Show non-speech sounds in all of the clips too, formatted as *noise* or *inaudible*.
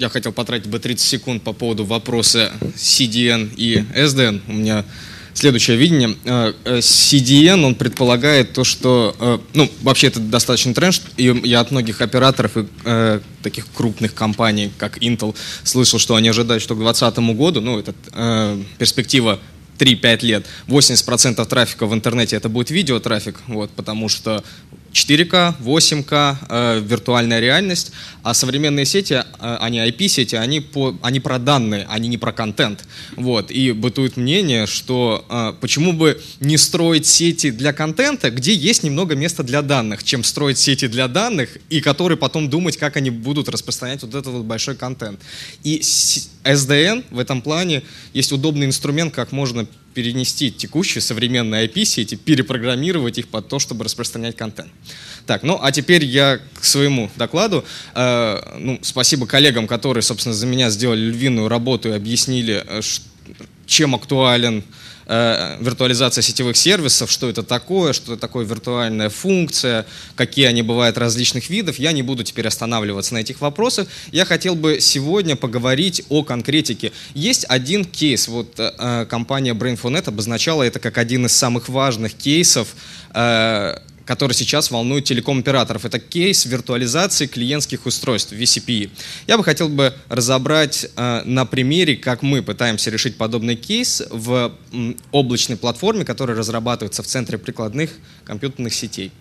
я хотел потратить бы 30 секунд по поводу вопроса CDN и SDN. У меня следующее видение. Э, э, CDN, он предполагает то, что, э, ну, вообще это достаточно тренд, и я от многих операторов и таких крупных компаний, как Intel, слышал, что они ожидают, что к 2020 году, ну, это перспектива 3-5 лет, 80% трафика в интернете это будет видеотрафик, вот, потому что 4К, 8К, э, виртуальная реальность, а современные сети, э, они IP-сети, они, по, они про данные, они не про контент. Вот. И бытует мнение, что э, почему бы не строить сети для контента, где есть немного места для данных, чем строить сети для данных, и которые потом думать, как они будут распространять вот этот вот большой контент. И SDN в этом плане есть удобный инструмент, как можно перенести текущие современные IP-сети, перепрограммировать их под то, чтобы распространять контент. Так, ну а теперь я к своему докладу. Э, ну, спасибо коллегам, которые, собственно, за меня сделали львиную работу и объяснили, э, чем актуален виртуализация сетевых сервисов, что это такое, что это такое виртуальная функция, какие они бывают различных видов. Я не буду теперь останавливаться на этих вопросах. Я хотел бы сегодня поговорить о конкретике. Есть один кейс, вот э, компания Brain4Net обозначала это как один из самых важных кейсов э, который сейчас волнует телеком-операторов. Это кейс виртуализации клиентских устройств, VCPE. Я бы хотел бы разобрать э, на примере, как мы пытаемся решить подобный кейс в м, облачной платформе, которая разрабатывается в Центре прикладных компьютерных сетей.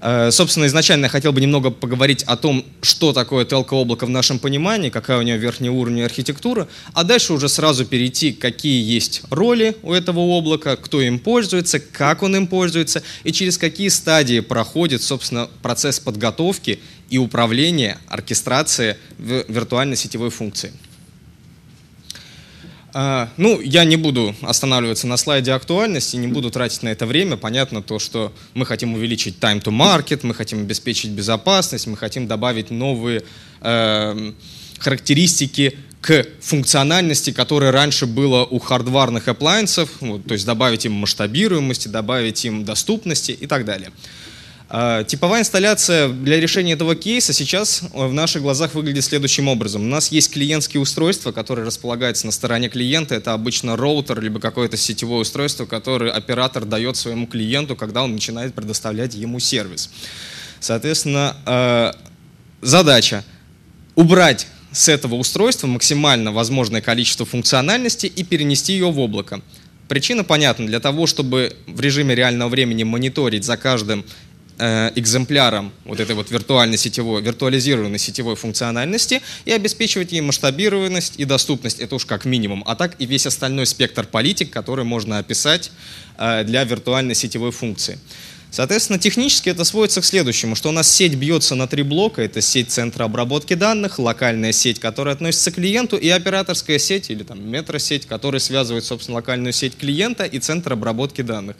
Э, собственно, изначально я хотел бы немного поговорить о том, что такое телко-облако в нашем понимании, какая у него верхняя уровень архитектура, а дальше уже сразу перейти, какие есть роли у этого облака, кто им пользуется, как он им пользуется и через какие стадии проходит, собственно, процесс подготовки и управления, оркестрации виртуальной сетевой функции. А, ну, я не буду останавливаться на слайде актуальности, не буду тратить на это время. Понятно то, что мы хотим увеличить time to market, мы хотим обеспечить безопасность, мы хотим добавить новые э, характеристики к функциональности, которая раньше была у хардварных appliances, вот, то есть добавить им масштабируемости, добавить им доступности и так далее. А, типовая инсталляция для решения этого кейса сейчас э, в наших глазах выглядит следующим образом. У нас есть клиентские устройства, которые располагаются на стороне клиента. Это обычно роутер, либо какое-то сетевое устройство, которое оператор дает своему клиенту, когда он начинает предоставлять ему сервис. Соответственно, э, задача убрать с этого устройства максимально возможное количество функциональности и перенести ее в облако. Причина понятна. Для того, чтобы в режиме реального времени мониторить за каждым экземпляром вот этой вот виртуальной сетевой, виртуализированной сетевой функциональности и обеспечивать ей масштабированность и доступность, это уж как минимум, а так и весь остальной спектр политик, который можно описать э, для виртуальной сетевой функции. Соответственно, технически это сводится к следующему, что у нас сеть бьется на три блока. Это сеть центра обработки данных, локальная сеть, которая относится к клиенту, и операторская сеть или там метросеть, которая связывает, собственно, локальную сеть клиента и центр обработки данных.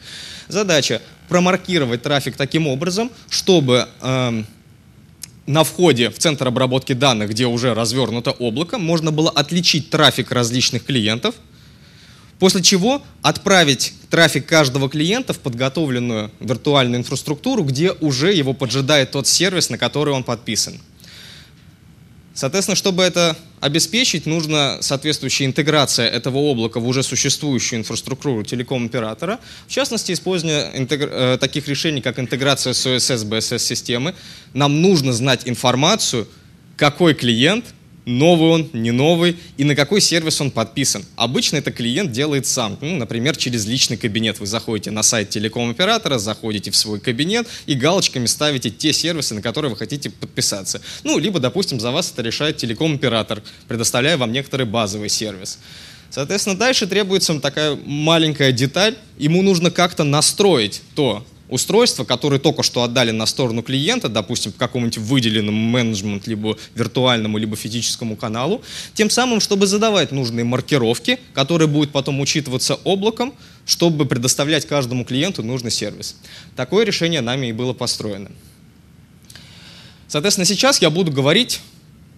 Задача промаркировать трафик таким образом, чтобы э, на входе в центр обработки данных, где уже развернуто облако, можно было отличить трафик различных клиентов – После чего отправить трафик каждого клиента в подготовленную виртуальную инфраструктуру, где уже его поджидает тот сервис, на который он подписан. Соответственно, чтобы это обеспечить, нужна соответствующая интеграция этого облака в уже существующую инфраструктуру телеком-оператора. В частности, использование интегр... Э, таких решений, как интеграция с OSS, BSS-системы. Нам нужно знать информацию, какой клиент – новый он, не новый, и на какой сервис он подписан. Обычно это клиент делает сам, ну, например, через личный кабинет. Вы заходите на сайт телеком-оператора, заходите в свой кабинет и галочками ставите те сервисы, на которые вы хотите подписаться. Ну, либо, допустим, за вас это решает телеком-оператор, предоставляя вам некоторый базовый сервис. Соответственно, дальше требуется такая маленькая деталь. Ему нужно как-то настроить то, устройства, которые только что отдали на сторону клиента, допустим, по какому-нибудь выделенному менеджмент, либо виртуальному, либо физическому каналу, тем самым, чтобы задавать нужные маркировки, которые будут потом учитываться облаком, чтобы предоставлять каждому клиенту нужный сервис. Такое решение нами и было построено. Соответственно, сейчас я буду говорить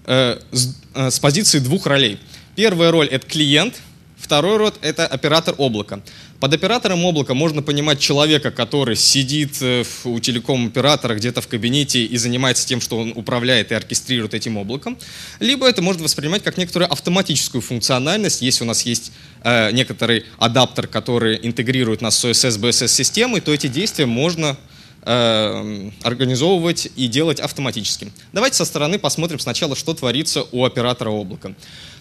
э, с, э, с позиции двух ролей. Первая роль — это клиент, Второй род – это оператор облака. Под оператором облака можно понимать человека, который сидит э, у телеком-оператора где-то в кабинете и занимается тем, что он управляет и оркестрирует этим облаком. Либо это можно воспринимать как некоторую автоматическую функциональность. Если у нас есть э, некоторый адаптер, который интегрирует нас с OSS, BSS-системой, то эти действия можно организовывать и делать автоматически. Давайте со стороны посмотрим сначала, что творится у оператора облака.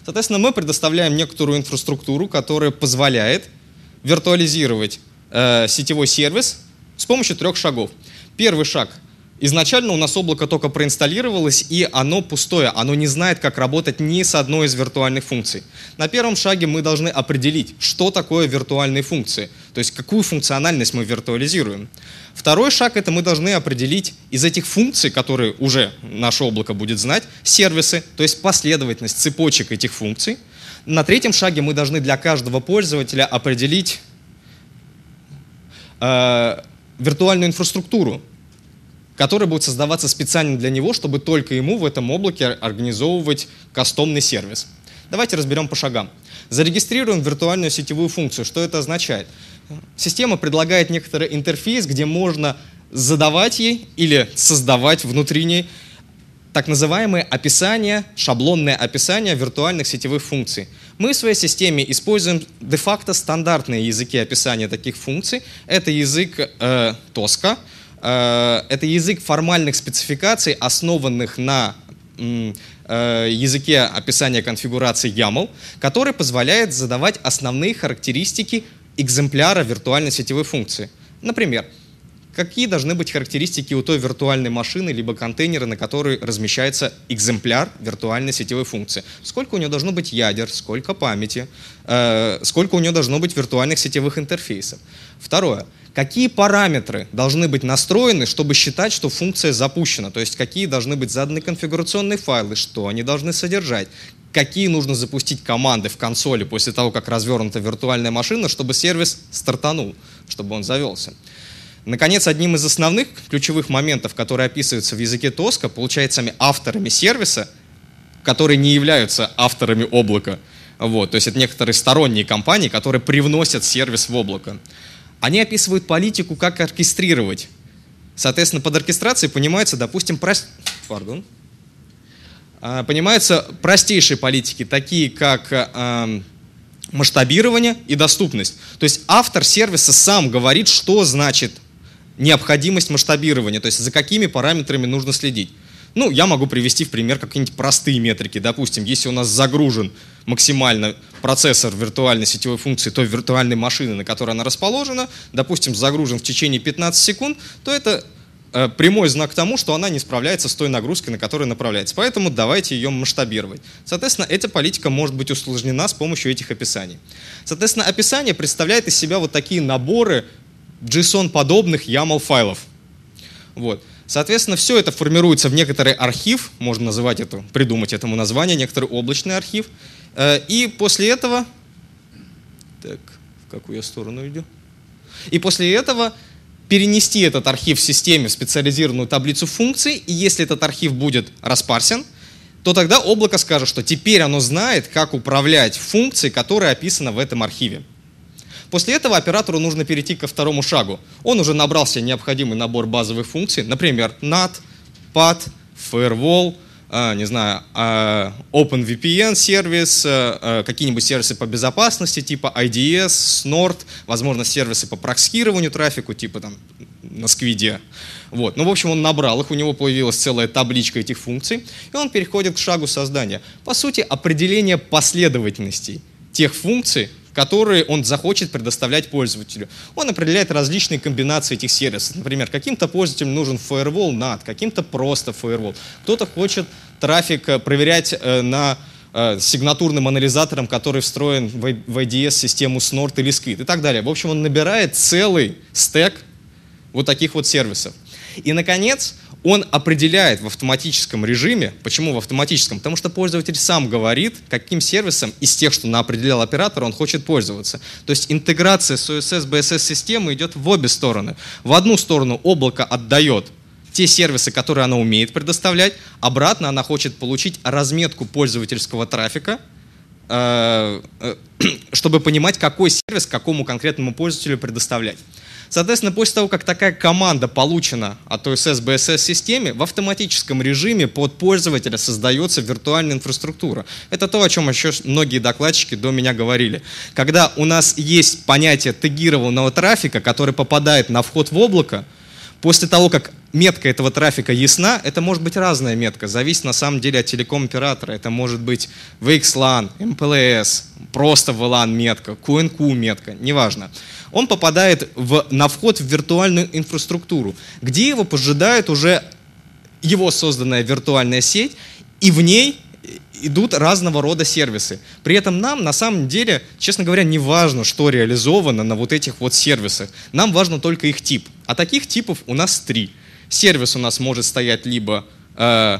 Соответственно, мы предоставляем некоторую инфраструктуру, которая позволяет виртуализировать э, сетевой сервис с помощью трех шагов. Первый шаг. Изначально у нас облако только проинсталлировалось, и оно пустое, оно не знает, как работать ни с одной из виртуальных функций. На первом шаге мы должны определить, что такое виртуальные функции, то есть какую функциональность мы виртуализируем. Второй шаг – это мы должны определить из этих функций, которые уже наше облако будет знать, сервисы, то есть последовательность цепочек этих функций. На третьем шаге мы должны для каждого пользователя определить э, виртуальную инфраструктуру, которая будет создаваться специально для него, чтобы только ему в этом облаке организовывать кастомный сервис. Давайте разберем по шагам. Зарегистрируем виртуальную сетевую функцию. Что это означает? Система предлагает некоторый интерфейс, где можно задавать ей или создавать внутри ней так называемые описания, шаблонное описание виртуальных сетевых функций. Мы в своей системе используем де-факто стандартные языки описания таких функций. Это язык э, Tosca, это язык формальных спецификаций, основанных на э, языке описания конфигурации YAML, который позволяет задавать основные характеристики экземпляра виртуальной сетевой функции. Например, какие должны быть характеристики у той виртуальной машины либо контейнера, на который размещается экземпляр виртуальной сетевой функции. Сколько у нее должно быть ядер, сколько памяти, э, сколько у нее должно быть виртуальных сетевых интерфейсов. Второе. Какие параметры должны быть настроены, чтобы считать, что функция запущена? То есть какие должны быть заданы конфигурационные файлы, что они должны содержать, какие нужно запустить команды в консоли после того, как развернута виртуальная машина, чтобы сервис стартанул, чтобы он завелся. Наконец, одним из основных ключевых моментов, которые описываются в языке Тоска, получается авторами сервиса, которые не являются авторами облака. Вот, то есть это некоторые сторонние компании, которые привносят сервис в облако. Они описывают политику, как оркестрировать. Соответственно, под оркестрацией понимается, допустим, прост... Пардон. А, понимаются простейшие политики, такие как а, масштабирование и доступность. То есть автор сервиса сам говорит, что значит необходимость масштабирования, то есть за какими параметрами нужно следить. Ну, я могу привести в пример какие-нибудь простые метрики. Допустим, если у нас загружен максимально процессор виртуальной сетевой функции той виртуальной машины, на которой она расположена, допустим, загружен в течение 15 секунд, то это Э, прямой знак тому, что она не справляется с той нагрузкой, на которую направляется. Поэтому давайте ее масштабировать. Соответственно, эта политика может быть усложнена с помощью этих описаний. Соответственно, описание представляет из себя вот такие наборы JSON-подобных YAML-файлов. Вот. Соответственно, все это формируется в некоторый архив, можно называть это, придумать этому название, некоторый облачный архив. Э, и после этого... Так, в какую я сторону иду? И после этого перенести этот архив в системе в специализированную таблицу функций, и если этот архив будет распарсен, то тогда облако скажет, что теперь оно знает, как управлять функцией, которая описана в этом архиве. После этого оператору нужно перейти ко второму шагу. Он уже набрал себе необходимый набор базовых функций, например, NAT, PAD, Firewall – а, не знаю, а, OpenVPN сервис, а, какие-нибудь сервисы по безопасности типа IDS, Snort, возможно, сервисы по прокскированию трафику типа там на Squid. Вот. Ну, в общем, он набрал их, у него появилась целая табличка этих функций, и он переходит к шагу создания. По сути, определение последовательностей тех функций, которые он захочет предоставлять пользователю. Он определяет различные комбинации этих сервисов. Например, каким-то пользователям нужен firewall NAT, каким-то просто firewall. Кто-то хочет трафик э, проверять э, на э, сигнатурным анализатором, который встроен в IDS-систему Snort или Squid и так далее. В общем, он набирает целый стек вот таких вот сервисов. И, наконец, он определяет в автоматическом режиме. Почему в автоматическом? Потому что пользователь сам говорит, каким сервисом из тех, что определял оператор, он хочет пользоваться. То есть интеграция с OSS, BSS системы идет в обе стороны. В одну сторону облако отдает те сервисы, которые она умеет предоставлять, обратно она хочет получить разметку пользовательского трафика, э, э, *clears throat* чтобы понимать, какой сервис какому конкретному пользователю предоставлять. Соответственно, после того, как такая команда получена от OSS BSS системе, в автоматическом режиме под пользователя создается виртуальная инфраструктура. Это то, о чем еще многие докладчики до меня говорили. Когда у нас есть понятие тегированного трафика, который попадает на вход в облако, после того, как метка этого трафика ясна, это может быть разная метка, зависит на самом деле от телеком-оператора. Это может быть VXLAN, MPLS, просто VLAN метка, QNQ метка, неважно он попадает в, на вход в виртуальную инфраструктуру, где его поджидает уже его созданная виртуальная сеть, и в ней идут разного рода сервисы. При этом нам, на самом деле, честно говоря, не важно, что реализовано на вот этих вот сервисах. Нам важно только их тип. А таких типов у нас три. Сервис у нас может стоять либо э,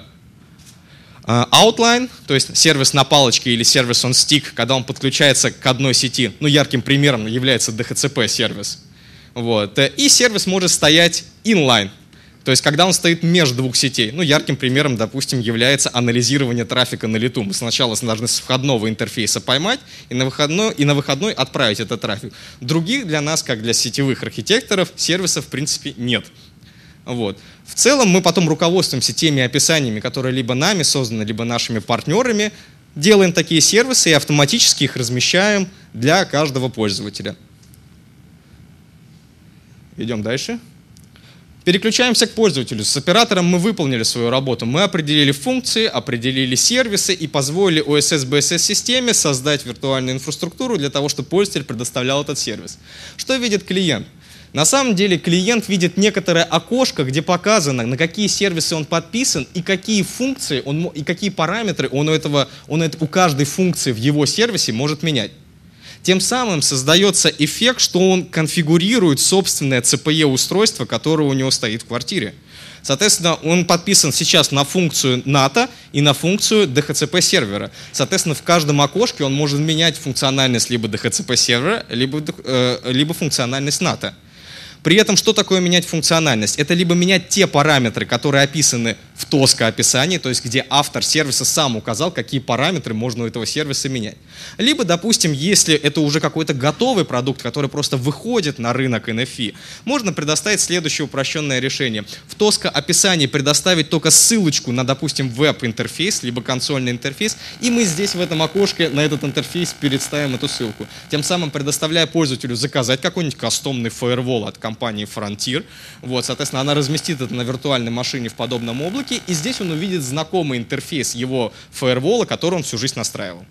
а, outline, то есть сервис на палочке или сервис on stick, когда он подключается к одной сети, ну ярким примером является DHCP сервис. Вот. И сервис может стоять inline, то есть когда он стоит между двух сетей. Ну ярким примером, допустим, является анализирование трафика на лету. Мы сначала должны с входного интерфейса поймать и на выходной, и на выходной отправить этот трафик. Других для нас, как для сетевых архитекторов, сервисов в принципе нет. Вот. В целом мы потом руководствуемся теми описаниями, которые либо нами созданы, либо нашими партнерами, делаем такие сервисы и автоматически их размещаем для каждого пользователя. Идем дальше. Переключаемся к пользователю. С оператором мы выполнили свою работу. Мы определили функции, определили сервисы и позволили OSS BSS системе создать виртуальную инфраструктуру для того, чтобы пользователь предоставлял этот сервис. Что видит клиент? На самом деле клиент видит некоторое окошко, где показано, на какие сервисы он подписан и какие функции он, и какие параметры он у, этого, он у каждой функции в его сервисе может менять. Тем самым создается эффект, что он конфигурирует собственное CPE-устройство, которое у него стоит в квартире. Соответственно, он подписан сейчас на функцию НАТО и на функцию DHCP сервера. Соответственно, в каждом окошке он может менять функциональность либо DHCP сервера, либо, э, либо функциональность НАТО. При этом что такое менять функциональность? Это либо менять те параметры, которые описаны в TOSCO описании, то есть где автор сервиса сам указал, какие параметры можно у этого сервиса менять. Либо, допустим, если это уже какой-то готовый продукт, который просто выходит на рынок NFI, можно предоставить следующее упрощенное решение. В TOSCO описании предоставить только ссылочку на, допустим, веб-интерфейс, либо консольный интерфейс, и мы здесь в этом окошке на этот интерфейс представим эту ссылку. Тем самым предоставляя пользователю заказать какой-нибудь кастомный фаервол от компании Frontier. Вот, соответственно, она разместит это на виртуальной машине в подобном облаке, и здесь он увидит знакомый интерфейс его фаервола, который он всю жизнь настраивал.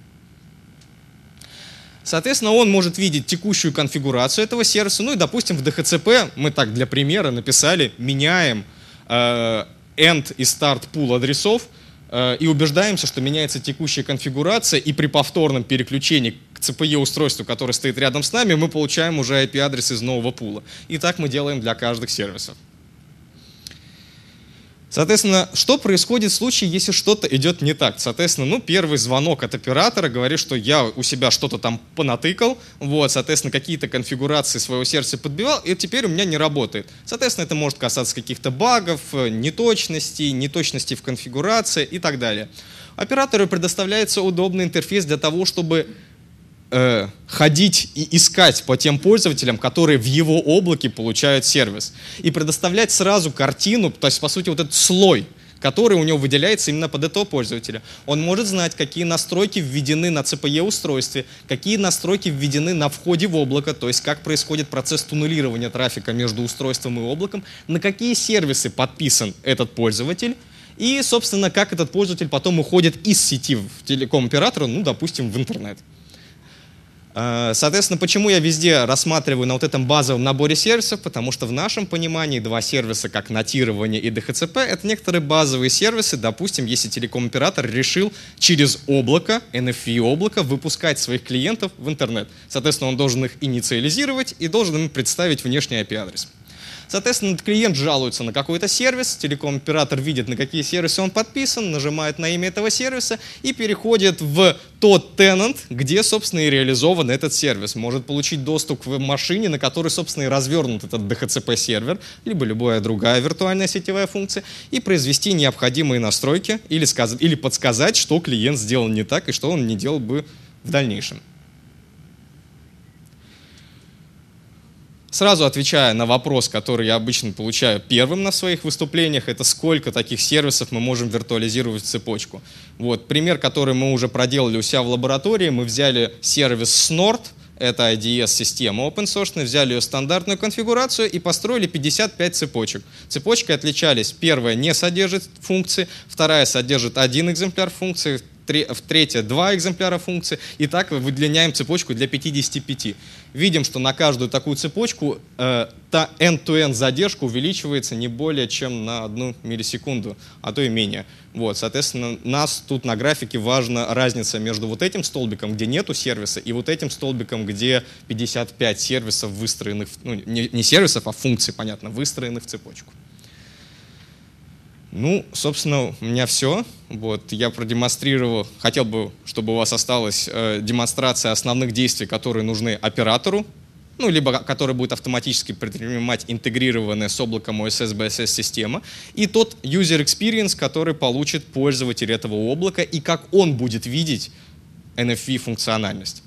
Соответственно, он может видеть текущую конфигурацию этого сервиса. Ну и, допустим, в DHCP мы так для примера написали, меняем э, end и start pool адресов э, и убеждаемся, что меняется текущая конфигурация, и при повторном переключении к CPE устройству, которое стоит рядом с нами, мы получаем уже IP-адрес из нового пула. И так мы делаем для каждых сервисов. Соответственно, что происходит в случае, если что-то идет не так? Соответственно, ну, первый звонок от оператора говорит, что я у себя что-то там понатыкал, вот, соответственно, какие-то конфигурации своего сердца подбивал, и теперь у меня не работает. Соответственно, это может касаться каких-то багов, неточностей, неточностей в конфигурации и так далее. Оператору предоставляется удобный интерфейс для того, чтобы э, ходить и искать по тем пользователям, которые в его облаке получают сервис. И предоставлять сразу картину, то есть, по сути, вот этот слой, который у него выделяется именно под этого пользователя. Он может знать, какие настройки введены на CPE устройстве, какие настройки введены на входе в облако, то есть как происходит процесс туннелирования трафика между устройством и облаком, на какие сервисы подписан этот пользователь, и, собственно, как этот пользователь потом уходит из сети в телеком-оператора, ну, допустим, в интернет. Э, соответственно, почему я везде рассматриваю на вот этом базовом наборе сервисов? Потому что в нашем понимании два сервиса, как нотирование и DHCP, это некоторые базовые сервисы. Допустим, если телеком-оператор решил через облако, NFV облако, выпускать своих клиентов в интернет. Соответственно, он должен их инициализировать и должен им представить внешний IP-адрес. Соответственно, клиент жалуется на какой-то сервис, телеком-оператор видит, на какие сервисы он подписан, нажимает на имя этого сервиса и переходит в тот тенант, где, собственно, и реализован этот сервис. Может получить доступ к машине, на которой, собственно, и развернут этот DHCP-сервер, либо любая другая виртуальная сетевая функция, и произвести необходимые настройки или, сказать, или подсказать, что клиент сделал не так и что он не делал бы в дальнейшем. Сразу отвечая на вопрос, который я обычно получаю первым на своих выступлениях, это сколько таких сервисов мы можем виртуализировать в цепочку. Вот, пример, который мы уже проделали у себя в лаборатории, мы взяли сервис Snort, это IDS-система open source, взяли ее стандартную конфигурацию и построили 55 цепочек. Цепочки отличались. Первая не содержит функции, вторая содержит один экземпляр функции, в третье два экземпляра функции, и так выдлиняем цепочку для 55. Видим, что на каждую такую цепочку э, та end-to-end задержка увеличивается не более чем на одну миллисекунду, а то и менее. Вот, соответственно, нас тут на графике важна разница между вот этим столбиком, где нету сервиса, и вот этим столбиком, где 55 сервисов выстроенных, ну, не, не сервисов, а функций, понятно, выстроенных в цепочку. Ну, собственно, у меня все. Вот, я продемонстрировал, хотел бы, чтобы у вас осталась э, демонстрация основных действий, которые нужны оператору, ну, либо который будет автоматически предпринимать интегрированная с облаком OSS BSS система, и тот user experience, который получит пользователь этого облака, и как он будет видеть NFV функциональность.